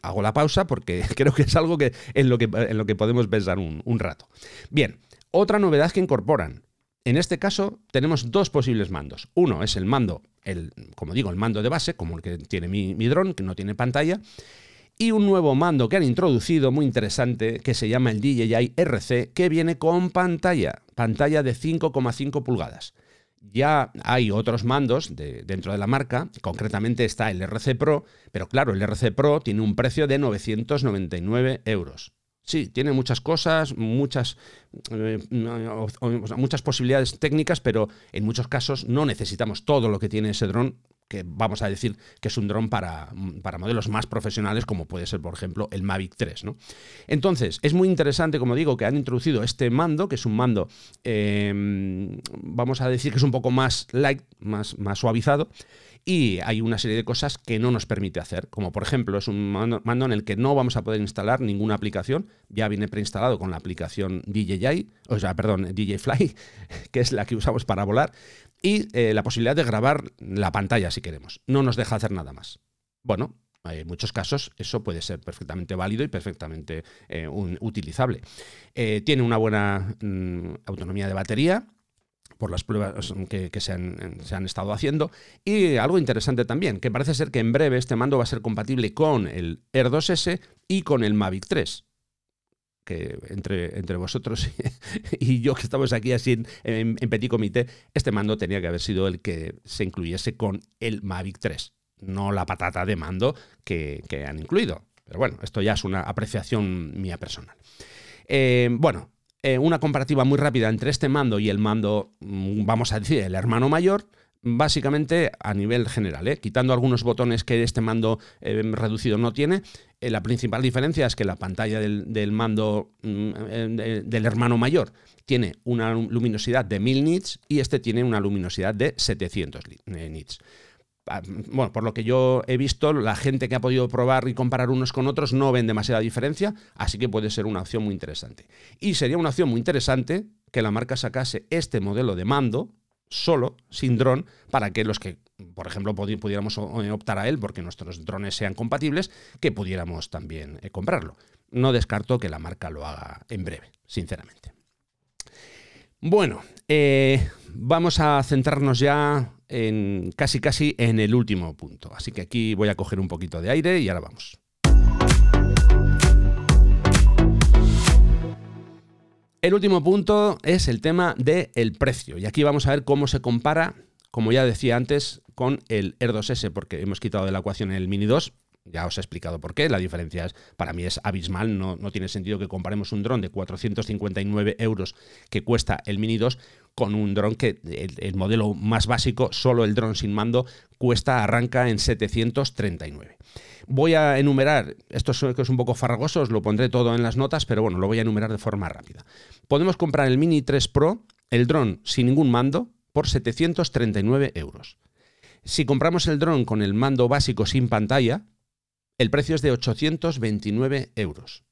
Hago la pausa porque creo que es algo que, en, lo que, en lo que podemos pensar un, un rato. Bien, otra novedad que incorporan. En este caso tenemos dos posibles mandos. Uno es el mando el, como digo, el mando de base, como el que tiene mi, mi dron, que no tiene pantalla, y un nuevo mando que han introducido muy interesante que se llama el DJI RC, que viene con pantalla, pantalla de 5,5 pulgadas. Ya hay otros mandos de, dentro de la marca, concretamente está el RC Pro, pero claro, el RC Pro tiene un precio de 999 euros. Sí, tiene muchas cosas, muchas, eh, muchas posibilidades técnicas, pero en muchos casos no necesitamos todo lo que tiene ese dron que vamos a decir que es un dron para, para, modelos más profesionales, como puede ser, por ejemplo, el Mavic 3. ¿no? Entonces, es muy interesante, como digo, que han introducido este mando, que es un mando, em, vamos a decir que es un poco más light, más, más suavizado, y hay una serie de cosas que no nos permite hacer, como por ejemplo es un mando, en el que no vamos a poder instalar ninguna aplicación, ya viene preinstalado con la aplicación DJI, o sea, perdón, DJ Fly, que es la que usamos para volar, y eh, la posibilidad de grabar la pantalla si queremos. No nos deja hacer nada más. Bueno, en muchos casos eso puede ser perfectamente válido y perfectamente eh, utilizable. Eh, tiene una buena mm, autonomía de batería, por las pruebas que, se, han, estado haciendo. Y algo interesante también, que parece ser que en breve este mando va a ser compatible con el Air 2S y con el Mavic 3 que entre, entre vosotros y yo que estamos aquí así en, petit comité, este mando tenía que haber sido el que se incluyese con el Mavic 3, no la patata de mando que, han incluido. Pero bueno, esto ya es una apreciación mía personal. Eh, bueno, eh, una comparativa muy rápida entre este mando y el mando, mm, vamos a decir, el hermano mayor, básicamente a nivel general, ¿eh? quitando algunos botones que este mando eh, reducido no tiene, la principal diferencia es que la pantalla del, mando mm, del hermano mayor tiene una luminosidad de 1000 nits y este tiene una luminosidad de 700 nits bueno, por lo que yo he visto, la gente que ha podido probar y comparar unos con otros no ven demasiada diferencia, así que puede ser una opción muy interesante. Y sería una opción muy interesante que la marca sacase este modelo de mando solo, sin dron, para que los que, por ejemplo, pudiéramos optar a él porque nuestros drones sean compatibles, que pudiéramos también eh, comprarlo. No descarto que la marca lo haga en breve, sinceramente. Bueno, eh, vamos a centrarnos ya en casi casi en el último punto. Así que aquí voy a coger un poquito de aire y ahora vamos. El último punto es el tema del precio. Y aquí vamos a ver cómo se compara, como ya decía antes, con el Air 2S, porque hemos quitado de la ecuación el Mini 2. Ya os he explicado por qué. La diferencia es, para mí es abismal. No, no tiene sentido que comparemos un dron de 459 euros que cuesta el Mini 2 con un dron que el, modelo más básico, solo el dron sin mando, cuesta, arranca en 739. Voy a enumerar, esto es, es un poco farragoso, os lo pondré todo en las notas, pero bueno, lo voy a enumerar de forma rápida. Podemos comprar el Mini 3 Pro, el dron sin ningún mando, por 739 euros. Si compramos el dron con el mando básico sin pantalla, el precio es de 829 euros.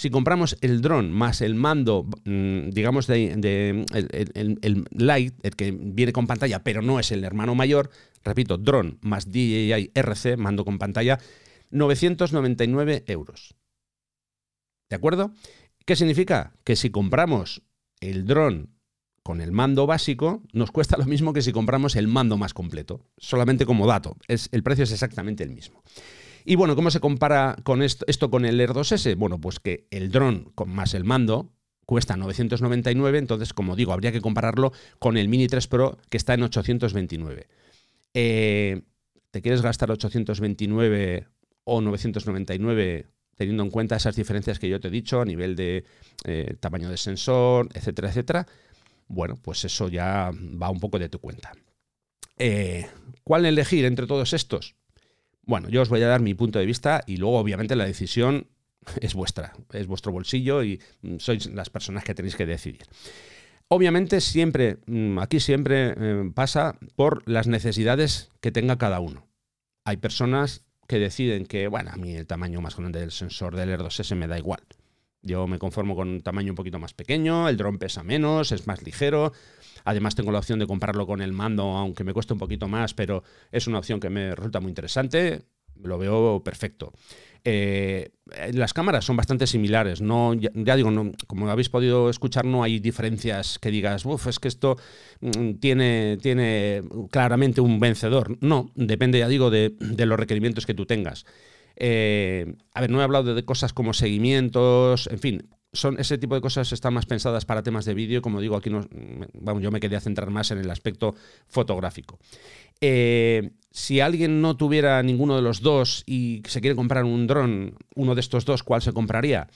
Si compramos el dron más el mando, mm, digamos, de, el, Light, el que viene con pantalla, pero no es el hermano mayor, repito, dron más DJI RC, mando con pantalla, 999 euros. ¿De acuerdo? ¿Qué significa? Que si compramos el dron con el mando básico, nos cuesta lo mismo que si compramos el mando más completo. Solamente como dato, es, el precio es exactamente el mismo. Y bueno, ¿cómo se compara con esto, con el Air 2S? Bueno, pues que el dron con más el mando cuesta 999, entonces, como digo, habría que compararlo con el Mini 3 Pro que está en 829. Eh, ¿Te quieres gastar 829 o 999 teniendo en cuenta esas diferencias que yo te he dicho a nivel de eh, tamaño de sensor, etcétera, etcétera? Bueno, pues eso ya va un poco de tu cuenta. Eh, ¿Cuál elegir entre todos estos? Bueno, yo os voy a dar mi punto de vista y luego obviamente la decisión es vuestra, es vuestro bolsillo y mm, sois las personas que tenéis que decidir. Obviamente siempre, mm, aquí siempre eh, pasa por las necesidades que tenga cada uno. Hay personas que deciden que, bueno, a mí el tamaño más grande del sensor del Air 2S me da igual. Yo me conformo con un tamaño un poquito más pequeño, el dron pesa menos, es más ligero, Además tengo la opción de comprarlo con el mando, aunque me cueste un poquito más, pero es una opción que me resulta muy interesante. Lo veo perfecto. Eh, las cámaras son bastante similares. No, ya, digo, como habéis podido escuchar, no hay diferencias que digas, uff, es que esto mm, tiene, tiene claramente un vencedor. No, depende, ya digo, de, los requerimientos que tú tengas. Eh, a ver, no he hablado de cosas como seguimientos, en fin, son ese tipo de cosas están más pensadas para temas de vídeo, como digo, aquí no, vamos, yo me quería centrar más en el aspecto fotográfico. Eh, si alguien no tuviera ninguno de los dos y se quiere comprar un dron, uno de estos dos, ¿cuál se compraría?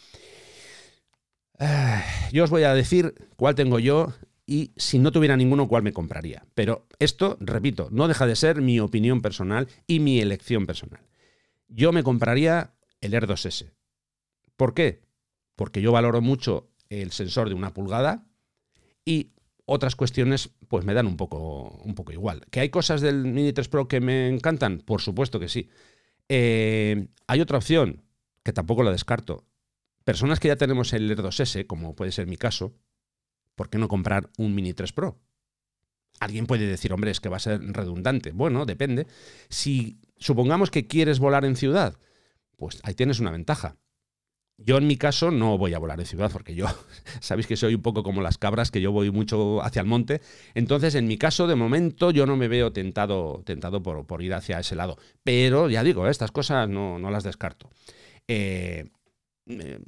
Eh, yo os voy a decir cuál tengo yo y si no tuviera ninguno, cuál me compraría. Pero esto, repito, no deja de ser mi opinión personal y mi elección personal. Yo me compraría el Air 2S. ¿Por qué? Porque yo valoro mucho el sensor de una pulgada y otras cuestiones pues me dan un poco, un poco igual. ¿Que hay cosas del Mini 3 Pro que me encantan? Por supuesto que sí. Eh, hay otra opción que tampoco la descarto. Personas que ya tenemos el Air 2S, como puede ser mi caso, ¿por qué no comprar un Mini 3 Pro? Alguien puede decir, hombre, es que va a ser redundante. Bueno, depende. Si supongamos que quieres volar en ciudad, pues ahí tienes una ventaja. Yo en mi caso no voy a volar en ciudad porque yo, sabéis que soy un poco como las cabras, que yo voy mucho hacia el monte. Entonces, en mi caso, de momento, yo no me veo tentado, tentado por, ir hacia ese lado. Pero ya digo, estas cosas no, las descarto. Eh, eh,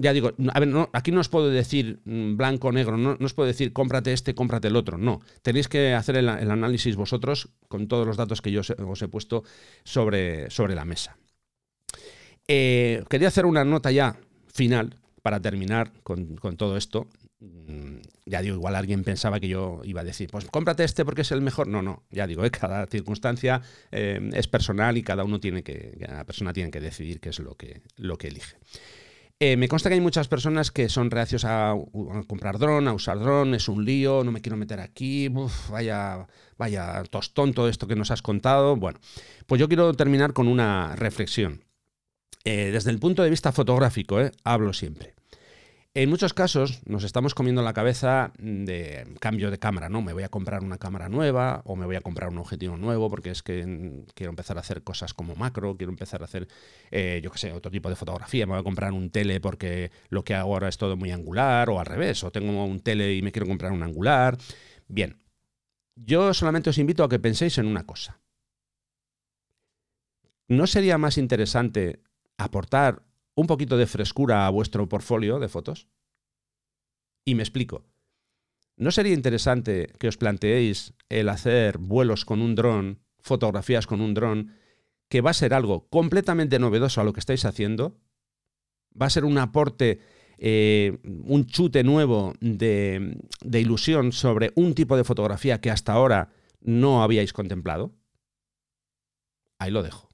ya digo, a ver, aquí no os puedo decir mm, blanco o negro, no, os puedo decir cómprate este, cómprate el otro. No, tenéis que hacer el, análisis vosotros con todos los datos que yo os, he puesto sobre, sobre la mesa. Eh, quería hacer una nota ya final para terminar con, todo esto. Mm, ya digo, igual alguien pensaba que yo iba a decir, pues cómprate este porque es el mejor. No, no, ya digo, cada circunstancia eh, es personal y cada uno tiene que, cada persona tiene que decidir qué es lo que, lo que elige. Eh, me consta que hay muchas personas que son reacios a, comprar dron, a usar dron, es un lío, no me quiero meter aquí, vaya, vaya tostón todo esto que nos has contado. Bueno, pues yo quiero terminar con una reflexión. Eh, desde el punto de vista fotográfico, eh, hablo siempre. En muchos casos nos estamos comiendo la cabeza de cambio de cámara, ¿no? Me voy a comprar una cámara nueva o me voy a comprar un objetivo nuevo porque es que quiero empezar a hacer cosas como macro, quiero empezar a hacer, eh, yo qué sé, otro tipo de fotografía, me voy a comprar un tele porque lo que hago ahora es todo muy angular o al revés, o tengo un tele y me quiero comprar un angular. Bien, yo solamente os invito a que penséis en una cosa. ¿No sería más interesante aportar un poquito de frescura a vuestro portfolio de fotos? Y me explico. ¿No sería interesante que os planteéis el hacer vuelos con un dron, fotografías con un dron, que va a ser algo completamente novedoso a lo que estáis haciendo? ¿Va a ser un aporte, eh, un chute nuevo de, de ilusión sobre un tipo de fotografía que hasta ahora no habíais contemplado? Ahí lo dejo.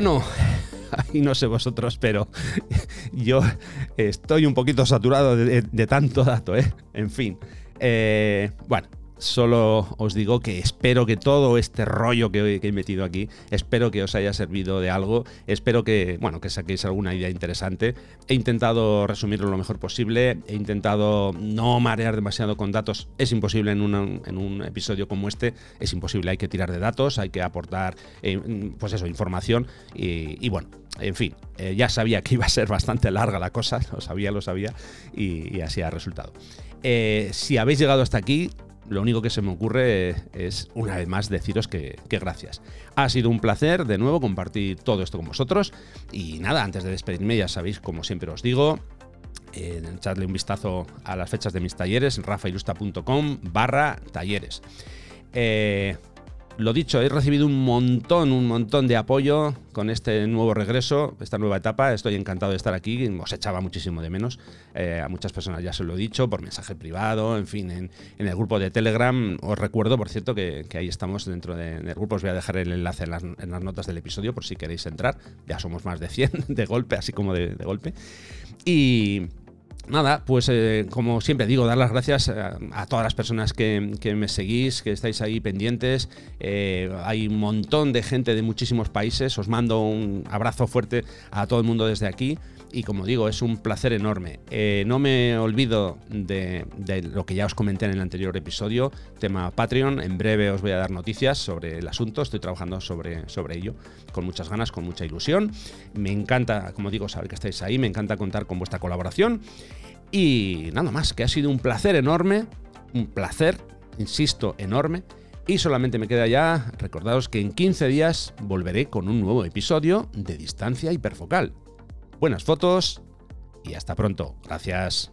Bueno, y no sé vosotros, pero yo estoy un poquito saturado de, tanto dato, ¿eh? En fin. Eh, bueno, Solo os digo que espero que todo este rollo que, he metido aquí, espero que os haya servido de algo, espero que, bueno, que saquéis alguna idea interesante. He intentado resumirlo lo mejor posible, he intentado no marear demasiado con datos, es imposible en, un episodio como este, es imposible, hay que tirar de datos, hay que aportar, eh, pues eso, información y, bueno, en fin, eh, ya sabía que iba a ser bastante larga la cosa, lo sabía, lo sabía, y, así ha resultado. Eh, si habéis llegado hasta aquí, lo único que se me ocurre es, una vez más, deciros que, gracias. Ha sido un placer, de nuevo, compartir todo esto con vosotros. Y nada, antes de despedirme, ya sabéis, como siempre os digo, eh, echadle un vistazo a las fechas de mis talleres, rafailusta.com barra talleres. Eh, lo dicho, he recibido un montón, un montón de apoyo con este nuevo regreso, esta nueva etapa. Estoy encantado de estar aquí. Os echaba muchísimo de menos. Eh, a muchas personas ya se lo he dicho por mensaje privado, en fin, en, el grupo de Telegram. Os recuerdo, por cierto, que, ahí estamos dentro del grupo. Os voy a dejar el enlace en las, notas del episodio por si queréis entrar. Ya somos más de 100 de golpe, así como de, de golpe. Y nada, pues eh, como siempre digo, dar las gracias a, todas las personas que, me seguís, que estáis ahí pendientes. Eh, hay un montón de gente de muchísimos países. Os mando un abrazo fuerte a todo el mundo desde aquí. Y como digo, es un placer enorme. Eh, no me olvido de, lo que ya os comenté en el anterior episodio, tema Patreon. En breve os voy a dar noticias sobre el asunto. Estoy trabajando sobre, sobre ello con muchas ganas, con mucha ilusión. Me encanta, como digo, saber que estáis ahí. Me encanta contar con vuestra colaboración. Y nada más, que ha sido un placer enorme, un placer, insisto, enorme, Y solamente me queda ya recordaros que en 15 días volveré con un nuevo episodio de Distancia Hiperfocal. Buenas fotos y hasta pronto. Gracias.